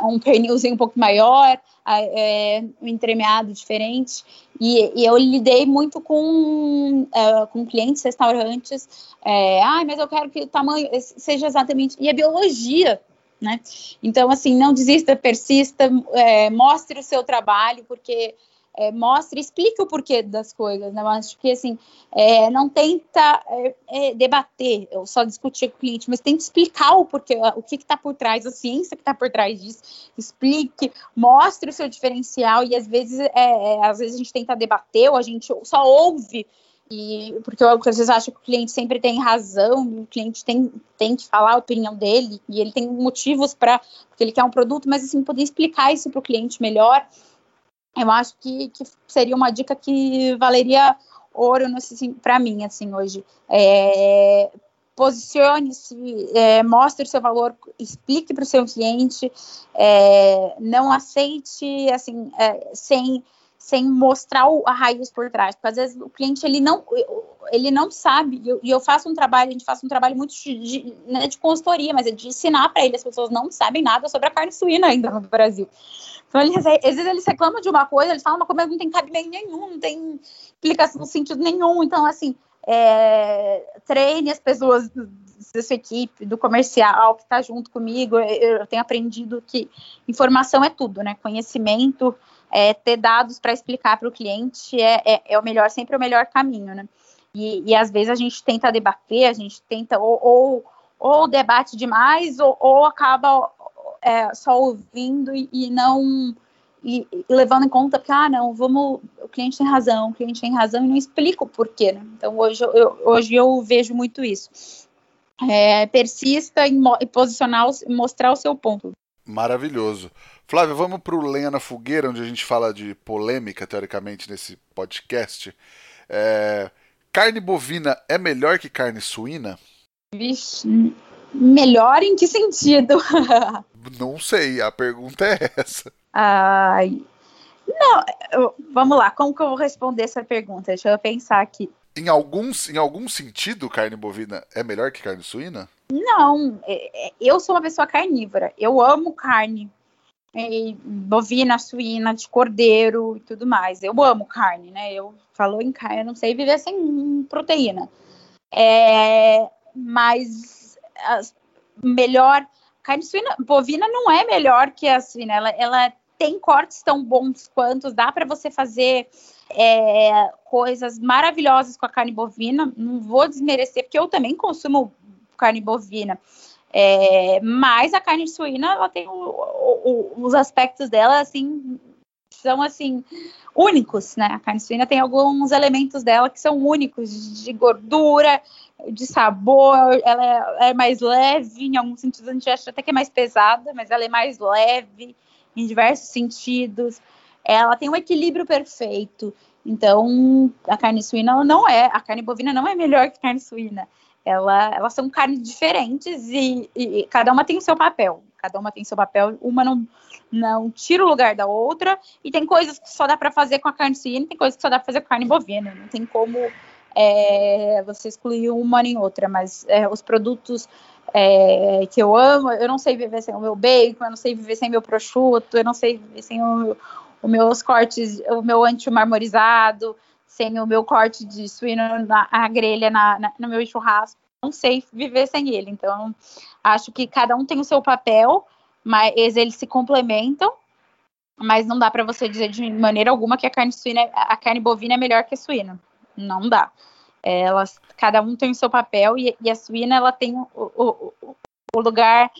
um pernilzinho um pouco maior, é, um entremeado diferente. E, e, eu lidei muito com, uh, com clientes, restaurantes. É, ah, mas eu quero que o tamanho seja exatamente. E a biologia né? Então, assim, não desista, persista, é, mostre o seu trabalho, porque é, mostre, explique o porquê das coisas, né? Eu acho que, assim, é, não tenta é, é, debater, só discutir com o cliente, mas tenta explicar o porquê, o que está por trás, a ciência que está por trás disso, explique, mostre o seu diferencial, e às vezes, é, é, às vezes a gente tenta debater, ou a gente só ouve e porque eu, às vezes acho que o cliente sempre tem razão, o cliente tem, tem que falar a opinião dele, e ele tem motivos para, porque ele quer um produto, mas assim, poder explicar isso para o cliente melhor, eu acho que, que seria uma dica que valeria ouro para mim, assim, hoje. É, posicione-se, é, mostre o seu valor, explique para o seu cliente, é, não aceite, assim, é, sem sem mostrar a raiz por trás, porque às vezes o cliente ele não ele não sabe, e eu, eu, faço um trabalho, a gente faz um trabalho muito de, de, né, de consultoria, mas é de ensinar para ele, as pessoas não sabem nada sobre a carne suína ainda no Brasil. Então, eles, às vezes eles reclamam de uma coisa, eles falam uma coisa, mas não tem cabimento nenhum, não tem explicação, sentido nenhum. Então, assim, é, treine as pessoas da sua equipe, do comercial que está junto comigo. Eu tenho aprendido que informação é tudo, né? Conhecimento é, ter dados para explicar para o cliente é, é, é, o melhor, sempre o melhor caminho, né? E, e, às vezes a gente tenta debater, a gente tenta ou, ou, ou debate demais ou, ou acaba é, só ouvindo e, e não e, e, levando em conta que ah não vamos o cliente tem razão o cliente tem razão e não explica o porquê né? então hoje eu, hoje eu vejo muito isso é, persista em, em posicionar mostrar o seu ponto maravilhoso Flávio, vamos para o Lenha na Fogueira, onde a gente fala de polêmica, teoricamente, nesse podcast. É... Carne bovina é melhor que carne suína? Vixe, melhor em que sentido? Não sei, a pergunta é essa. Ai, não, vamos lá, como que eu vou responder essa pergunta? Deixa eu pensar aqui. Em, alguns, em algum sentido, carne bovina é melhor que carne suína? Não, é, é, eu sou uma pessoa carnívora. Eu amo carne bovina, suína, de cordeiro e tudo mais. Eu amo carne, né? Eu falo em carne, eu não sei viver sem proteína. É, mas melhor carne suína, bovina não é melhor que a suína. Ela, ela tem cortes tão bons quanto dá para você fazer é, coisas maravilhosas com a carne bovina. Não vou desmerecer porque eu também consumo carne bovina. É, mas a carne suína, ela tem o, o, os aspectos dela, assim, são, assim, únicos, né? A carne suína tem alguns elementos dela que são únicos, de gordura, de sabor, ela é, é mais leve, em alguns sentidos a gente acha até que é mais pesada, mas ela é mais leve, em diversos sentidos. Ela tem um equilíbrio perfeito. Então, a carne suína não é, a carne bovina não é melhor que a carne suína ela, elas são carnes diferentes e, e, e, cada uma tem o seu papel. Cada uma tem seu papel, uma não, não tira o lugar da outra, e tem coisas que só dá para fazer com a carne suína, tem coisas que só dá para fazer com a carne bovina. Não tem como é, você excluir uma nem outra, mas é, os produtos é, que eu amo, eu não sei viver sem o meu bacon, eu não sei viver sem meu prosciutto, eu não sei viver sem o, os meus cortes, o meu anti-marmorizado sem o meu corte de suíno na a grelha na, na, no meu churrasco. Não sei viver sem ele. Então, acho que cada um tem o seu papel, mas eles se complementam. Mas não dá para você dizer de maneira alguma que a carne suína, a carne bovina é melhor que a suína. Não dá. Elas, cada um tem o seu papel e, e a suína ela tem o, o, o lugar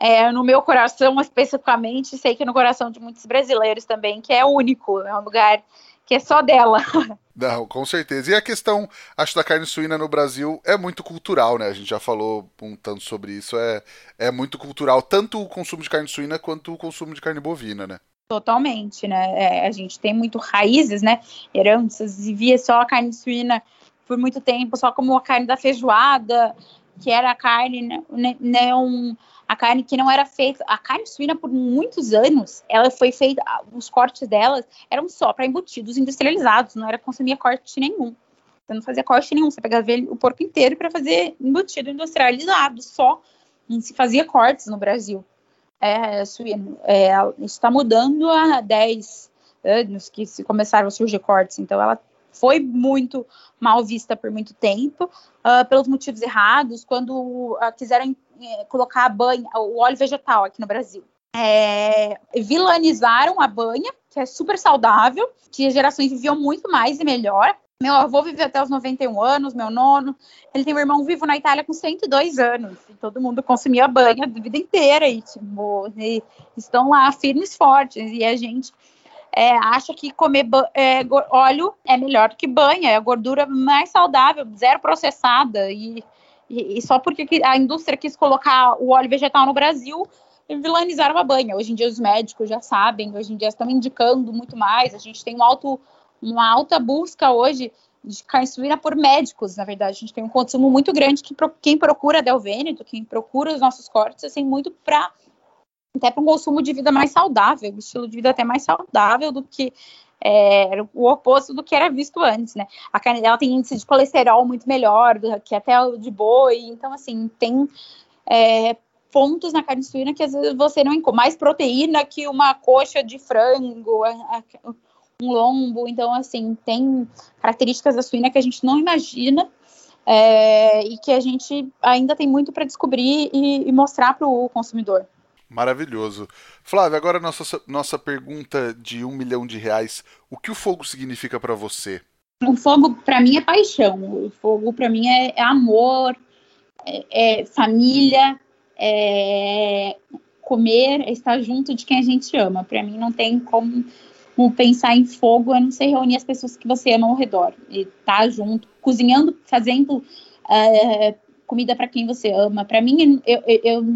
é, no meu coração especificamente, sei que no coração de muitos brasileiros também, que é único, é um lugar que é só dela. Não, com certeza. E a questão, acho, da carne suína no Brasil é muito cultural, né? A gente já falou um tanto sobre isso. É, é muito cultural, tanto o consumo de carne suína quanto o consumo de carne bovina, né? Totalmente, né? É, a gente tem muito raízes, né? Heranças, e via só a carne suína por muito tempo, só como a carne da feijoada, que era a carne, né, né um, a carne que não era feita, a carne suína por muitos anos, ela foi feita, os cortes delas eram só para embutidos industrializados, não era consumir corte nenhum. Você não fazia corte nenhum, você pegava o porco inteiro para fazer embutido industrializado, só. Não se fazia cortes no Brasil. É, suíno, é, isso está mudando há 10 anos que se começaram a surgir cortes, então ela foi muito mal vista por muito tempo, uh, pelos motivos errados, quando uh, quiseram uh, colocar a banha, o óleo vegetal aqui no Brasil. É, vilanizaram a banha, que é super saudável, que as gerações viviam muito mais e melhor. Meu avô viveu até os 91 anos, meu nono. Ele tem um irmão vivo na Itália com 102 anos. E todo mundo consumia banha a vida inteira. E, tipo, e estão lá firmes, fortes. E a gente é, acha que comer é, óleo é melhor do que banha. É a gordura mais saudável, zero processada. E, e, e só porque a indústria quis colocar o óleo vegetal no Brasil, vilanizaram a banha. Hoje em dia os médicos já sabem, hoje em dia estão indicando muito mais. A gente tem um alto uma alta busca hoje de suína por médicos, na verdade. A gente tem um consumo muito grande que quem procura Del Vêneto, quem procura os nossos cortes, assim, muito para até para um consumo de vida mais saudável, um estilo de vida até mais saudável do que é, o oposto do que era visto antes, né? A carne dela tem índice de colesterol muito melhor do que até o de boi, então assim tem é, pontos na carne suína que às vezes você não encontra mais proteína que uma coxa de frango, um lombo. Então, assim, tem características da suína que a gente não imagina é, e que a gente ainda tem muito para descobrir e, e mostrar para o consumidor. Maravilhoso. Flávia, agora nossa, nossa pergunta de um milhão de reais. O que o fogo significa para você? O fogo, para mim, é paixão. O fogo, para mim, é, é amor, é, é família, é comer, é estar junto de quem a gente ama. Para mim, não tem como pensar em fogo é não sei reunir as pessoas que você ama ao redor e estar tá junto, cozinhando, fazendo é, comida para quem você ama. Para mim, eu, eu, eu,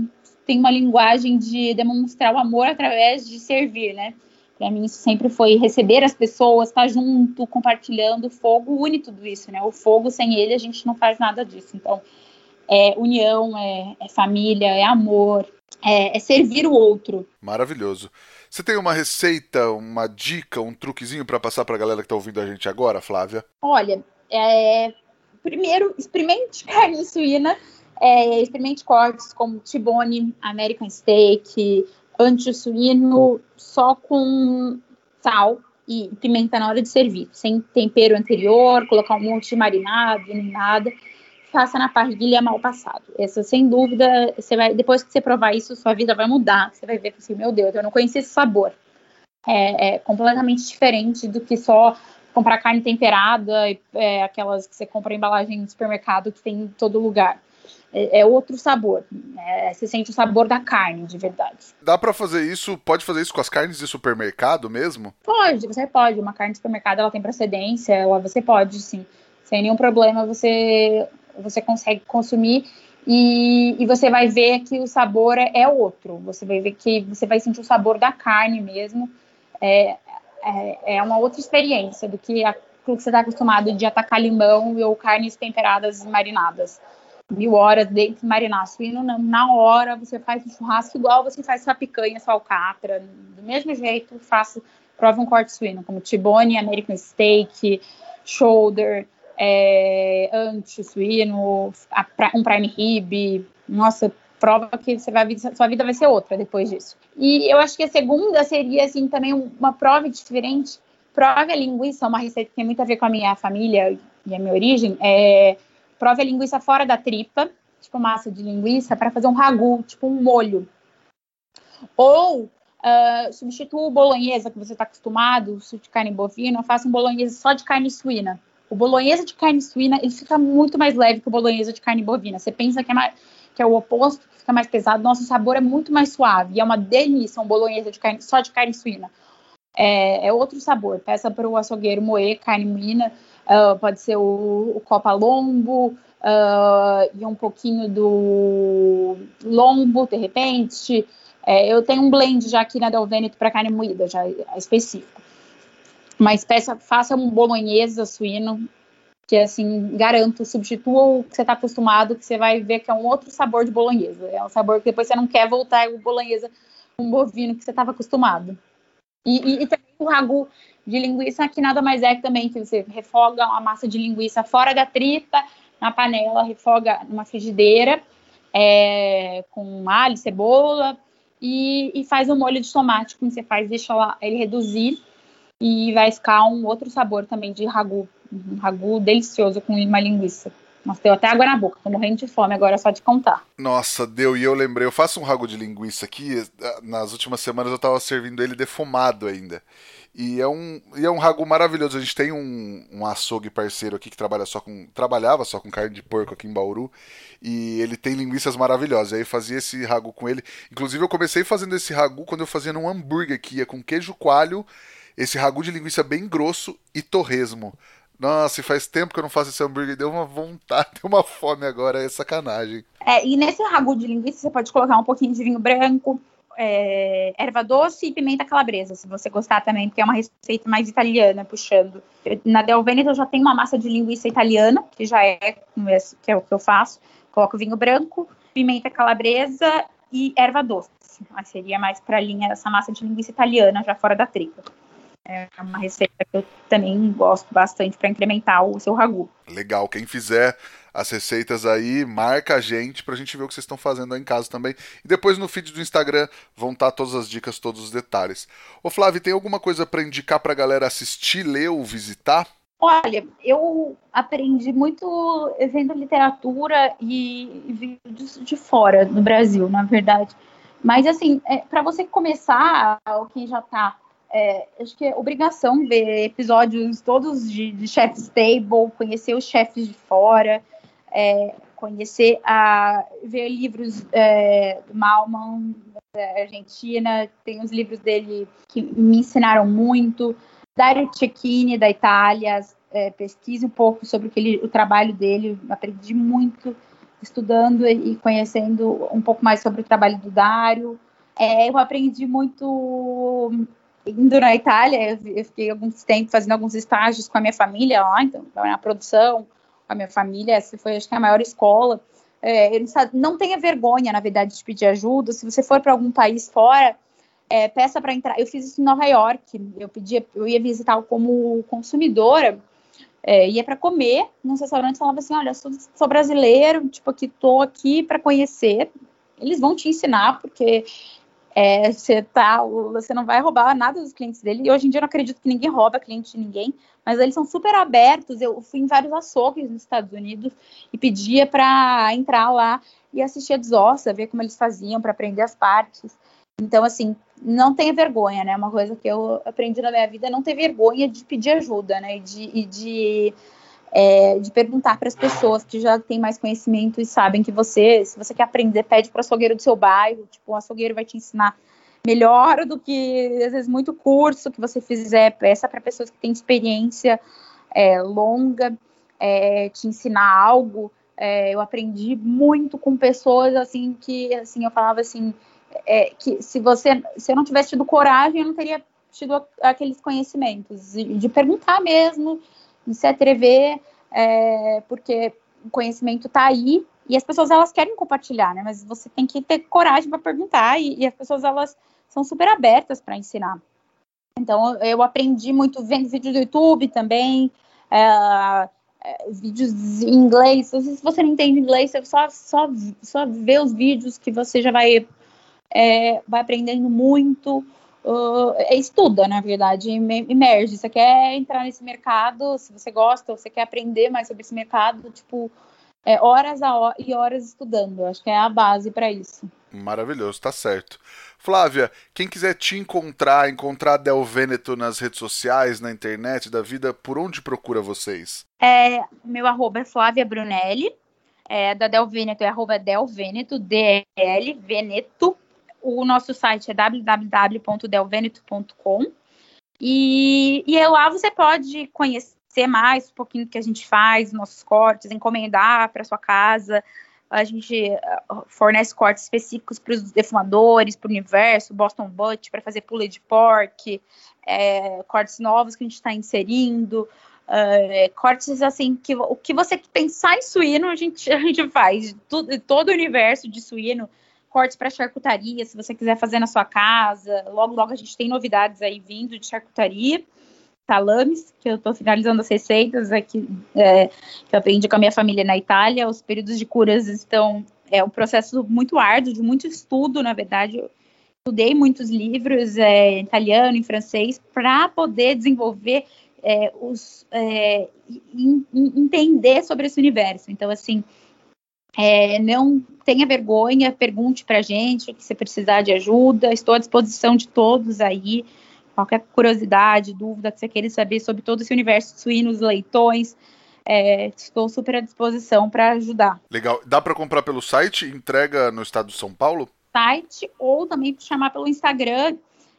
tenho uma linguagem de demonstrar o amor através de servir, né? Para mim, isso sempre foi receber as pessoas, estar tá junto, compartilhando. O fogo une tudo isso, né? O fogo, sem ele, a gente não faz nada disso. Então, é união, é, é família, é amor, é, é servir o outro. Maravilhoso. Você tem uma receita, uma dica, um truquezinho para passar para a galera que está ouvindo a gente agora, Flávia? Olha, é... primeiro, experimente carne suína, é... experimente cortes como tibone, American steak, anti-suíno, só com sal e pimenta na hora de servir, sem tempero anterior, colocar um monte de marinado, nem nada passa na parrilha mal passado. Essa, sem dúvida, você vai, depois que você provar isso, sua vida vai mudar. Você vai ver assim, meu Deus, eu não conhecia esse sabor. É, é completamente diferente do que só comprar carne temperada, é, aquelas que você compra em embalagem no supermercado que tem em todo lugar. É, é outro sabor. É, você sente o sabor da carne, de verdade. Dá para fazer isso? Pode fazer isso com as carnes de supermercado mesmo? Pode, você pode. Uma carne de supermercado ela tem procedência, ela, você pode, sim. Sem nenhum problema, você você consegue consumir e, e, você vai ver que o sabor é, é, outro. Você vai ver que você vai sentir o sabor da carne mesmo. É, é, é uma outra experiência do que aquilo que você está acostumado de atacar limão ou carnes temperadas e marinadas. Mil horas dentro de marinar suíno, na hora você faz um churrasco igual você faz sua picanha, sua alcatra. Do mesmo jeito, faço, prova um corte suíno, como tibone, American steak, shoulder, é, anti-suíno, um prime rib, nossa, prova que você vai, sua vida vai ser outra depois disso. E eu acho que a segunda seria, assim, também uma prova diferente. Prova a linguiça, uma receita que tem muito a ver com a minha família e a minha origem, é prova a linguiça fora da tripa, tipo massa de linguiça, para fazer um ragu, tipo um molho. Ou uh, substitua o bolonhesa que você está acostumado, de carne bovina, faça um bolonhesa só de carne suína. O bolonhesa de carne suína, ele fica muito mais leve que o bolonhesa de carne bovina. Você pensa que é, mais, que é o oposto, que fica mais pesado. Nosso sabor é muito mais suave. E é uma delícia um bolonhesa de carne, só de carne suína. É, é outro sabor. Peça para o açougueiro moer carne moína. Uh, pode ser o, o copa lombo uh, e um pouquinho do lombo, de repente. É, eu tenho um blend já aqui na Del Veneto para carne moída, já é específico. Mas peça, faça um bolonhesa suíno, que assim, garanto, substitua o que você está acostumado, que você vai ver que é um outro sabor de bolonhesa. É um sabor que depois você não quer voltar o bolonhesa com bovino que você estava acostumado. E, e, e, também o ragu de linguiça, que nada mais é que também que você refoga uma massa de linguiça fora da tripa, na panela, refoga numa frigideira, é, com alho, cebola, e, e, faz um molho de tomate, como você faz, deixa ele reduzir, e vai ficar um outro sabor também de ragu um ragu delicioso com uma linguiça. Nossa, deu até água na boca, tô morrendo de fome agora só de contar. Nossa, deu, e eu lembrei, eu faço um ragu de linguiça aqui, eh, nas últimas semanas eu tava servindo ele defumado ainda. E é um, e é um ragu maravilhoso. A gente tem um, um açougue parceiro aqui que trabalha só com. trabalhava só com carne de porco aqui em Bauru. E ele tem linguiças maravilhosas. Aí eu fazia esse ragu com ele. Inclusive, eu comecei fazendo esse ragu quando eu fazia num hambúrguer que ia com queijo coalho, esse ragu de linguiça bem grosso e torresmo. Nossa, faz tempo que eu não faço esse hambúrguer, deu uma vontade, deu uma fome agora, é sacanagem. É, e nesse ragu de linguiça você pode colocar um pouquinho de vinho branco, é, erva doce e pimenta calabresa, se você gostar também, porque é uma receita mais italiana, puxando. na Del Veneto eu já tenho uma massa de linguiça italiana, que já é, que é o que eu faço. Coloco vinho branco, pimenta calabresa e erva doce. Mas seria mais para a linha dessa massa de linguiça italiana, já fora da tripa. É uma receita que eu também gosto bastante para incrementar o seu ragu. Legal, quem fizer as receitas aí, marca a gente pra gente ver o que vocês estão fazendo aí em casa também. E depois no feed do Instagram vão estar tá todas as dicas, todos os detalhes. Ô Flávio, tem alguma coisa para indicar pra galera assistir, ler ou visitar? Olha, eu aprendi muito vendo literatura e vídeos de fora do Brasil, na verdade. Mas assim, é, para você começar, ou quem já está é, acho que é obrigação ver episódios todos de, de Chef's Table, conhecer os chefes de fora, é, conhecer a ver livros é, do Malman da Argentina, tem os livros dele que me ensinaram muito, Dario Cecchini da Itália, é, pesquise um pouco sobre o, ele, o trabalho dele, aprendi muito estudando e conhecendo um pouco mais sobre o trabalho do Dário. É, eu aprendi muito indo na Itália, eu fiquei alguns tempo fazendo alguns estágios com a minha família lá, então, na produção, com a minha família, essa foi, acho que, a maior escola. É, não tenha vergonha, na verdade, de pedir ajuda. Se você for para algum país fora, é, peça para entrar. Eu fiz isso em Nova York. Eu pedia, eu ia visitar como consumidora, é, ia para comer num restaurante, falava assim, olha, sou, sou brasileiro, tipo, aqui tô aqui para conhecer. Eles vão te ensinar, porque é, você, tá, você não vai roubar nada dos clientes dele. E hoje em dia eu não acredito que ninguém rouba cliente de ninguém, mas eles são super abertos. Eu fui em vários açougues nos Estados Unidos e pedia para entrar lá e assistir a desossa, ver como eles faziam para aprender as partes. Então, assim, não tenha vergonha, né? Uma coisa que eu aprendi na minha vida é não ter vergonha de pedir ajuda, né? E de, e de é, de perguntar para as pessoas que já têm mais conhecimento e sabem que você, se você quer aprender, pede para o açougueiro do seu bairro, tipo, o açougueiro vai te ensinar melhor do que, às vezes, muito curso que você fizer, peça para pessoas que têm experiência é, longa, é, te ensinar algo. É, eu aprendi muito com pessoas, assim, que, assim, eu falava assim, é, que se você, se eu não tivesse tido coragem, eu não teria tido aqueles conhecimentos, de, de perguntar mesmo, de se atrever, é, porque o conhecimento está aí e as pessoas elas querem compartilhar, né? Mas você tem que ter coragem para perguntar e, e, as pessoas elas são super abertas para ensinar. Então eu aprendi muito vendo vídeos do YouTube também, é, é, vídeos em inglês. Se você não entende inglês, você só só só vê os vídeos que você já vai é, vai aprendendo muito uh, estuda, na verdade, emerge. Você quer entrar nesse mercado, se você gosta, você quer aprender mais sobre esse mercado, tipo, é, horas a e horas estudando. Acho que é a base para isso. Maravilhoso, tá certo. Flávia, quem quiser te encontrar, encontrar Del Veneto nas redes sociais, na internet da vida, por onde procura vocês? É, meu arroba é Flávia Brunelli, é, da Del Veneto é arroba Del Veneto, D-L, Veneto, o nosso site é www.delveneto.com e, e lá você pode conhecer mais um pouquinho do que a gente faz, nossos cortes, encomendar para sua casa. A gente uh, fornece cortes específicos para os defumadores, para o universo, Boston Butt, para fazer pulled pork, é, cortes novos que a gente está inserindo. Uh, cortes assim que o que você pensar em suíno a gente a gente faz todo o universo de suíno cortes para charcutaria se você quiser fazer na sua casa. Logo logo a gente tem novidades aí vindo de charcutaria. Salames que eu estou finalizando as receitas aqui é, que eu aprendi com a minha família na Itália. Os períodos de curas estão é um processo muito árduo de muito estudo na verdade. Eu estudei muitos livros é, em italiano em francês para poder desenvolver é, os, é, in, entender sobre esse universo. Então, assim, é, não tenha vergonha, pergunte para a gente o que você precisar de ajuda. Estou à disposição de todos aí. Qualquer curiosidade, dúvida que você queira saber sobre todo esse universo de suínos, leitões, é, estou super à disposição para ajudar. Legal. Dá para comprar pelo site? Entrega no estado de São Paulo? Site ou também chamar pelo Instagram,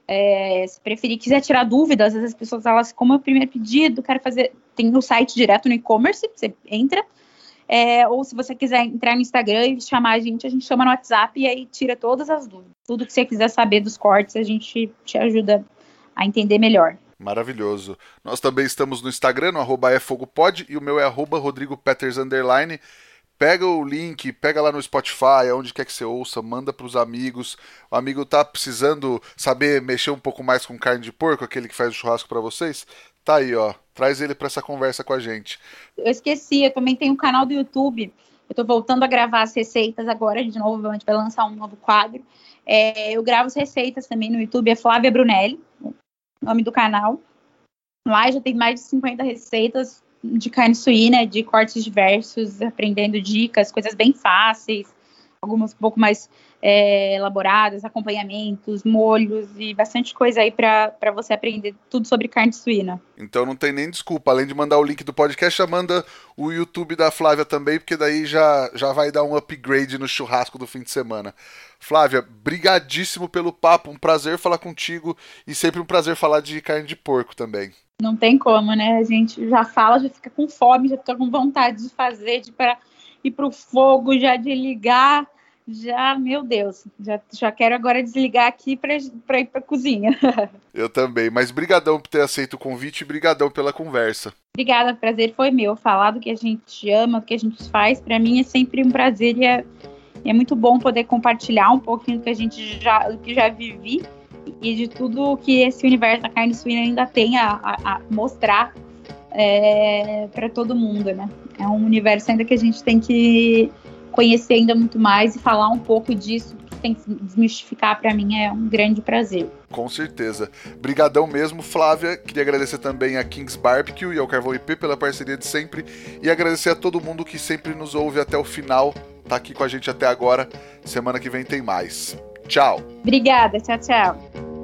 é, se preferir, quiser tirar dúvidas, às vezes as pessoas elas, como é o primeiro pedido, quero fazer, tem no site direto no e-commerce, você entra, é, ou se você quiser entrar no Instagram e chamar a gente, a gente chama no WhatsApp e aí tira todas as dúvidas. Tudo que você quiser saber dos cortes, a gente te ajuda a entender melhor. Maravilhoso. Nós também estamos no Instagram, no arroba é e o meu é arroba Rodrigo Peters, underline pega o link, pega lá no Spotify, onde quer que você ouça, manda para os amigos. O amigo tá precisando saber mexer um pouco mais com carne de porco, aquele que faz o churrasco para vocês. Tá aí, ó. Traz ele para essa conversa com a gente. Eu esqueci, eu também tenho um canal do YouTube. Eu tô voltando a gravar as receitas agora, de novo, a gente vai lançar um novo quadro. É, eu gravo as receitas também no YouTube, é Flávia Brunelli, nome do canal. Lá já tem mais de 50 receitas, de carne suína, de cortes diversos, aprendendo dicas, coisas bem fáceis, algumas um pouco mais é, elaboradas, acompanhamentos, molhos e bastante coisa aí para você aprender tudo sobre carne suína. Então não tem nem desculpa, além de mandar o link do podcast, já manda o YouTube da Flávia também, porque daí já, já vai dar um upgrade no churrasco do fim de semana. Flávia, brigadíssimo pelo papo, um prazer falar contigo e sempre um prazer falar de carne de porco também. Não tem como, né? A gente já fala, já fica com fome, já fica com vontade de fazer, de para ir para o fogo, já de ligar, já, meu Deus, já, já quero agora desligar aqui para ir para cozinha. Eu também, mas brigadão por ter aceito o convite e brigadão pela conversa. Obrigada, prazer foi meu. Falar do que a gente ama, do que a gente faz, para mim é sempre um prazer e é, é muito bom poder compartilhar um pouquinho do que a gente já, do que já vivi e de tudo que esse universo da carne suína ainda tem a, a, a mostrar é, para todo mundo, né? É um universo ainda que a gente tem que conhecer ainda muito mais e falar um pouco disso, que tem que desmistificar para mim é um grande prazer. Com certeza. Brigadão mesmo, Flávia. Queria agradecer também a Kings Barbecue e ao Carvão IP pela parceria de sempre e agradecer a todo mundo que sempre nos ouve até o final, tá aqui com a gente até agora. Semana que vem tem mais. Tchau. Obrigada, tchau, tchau.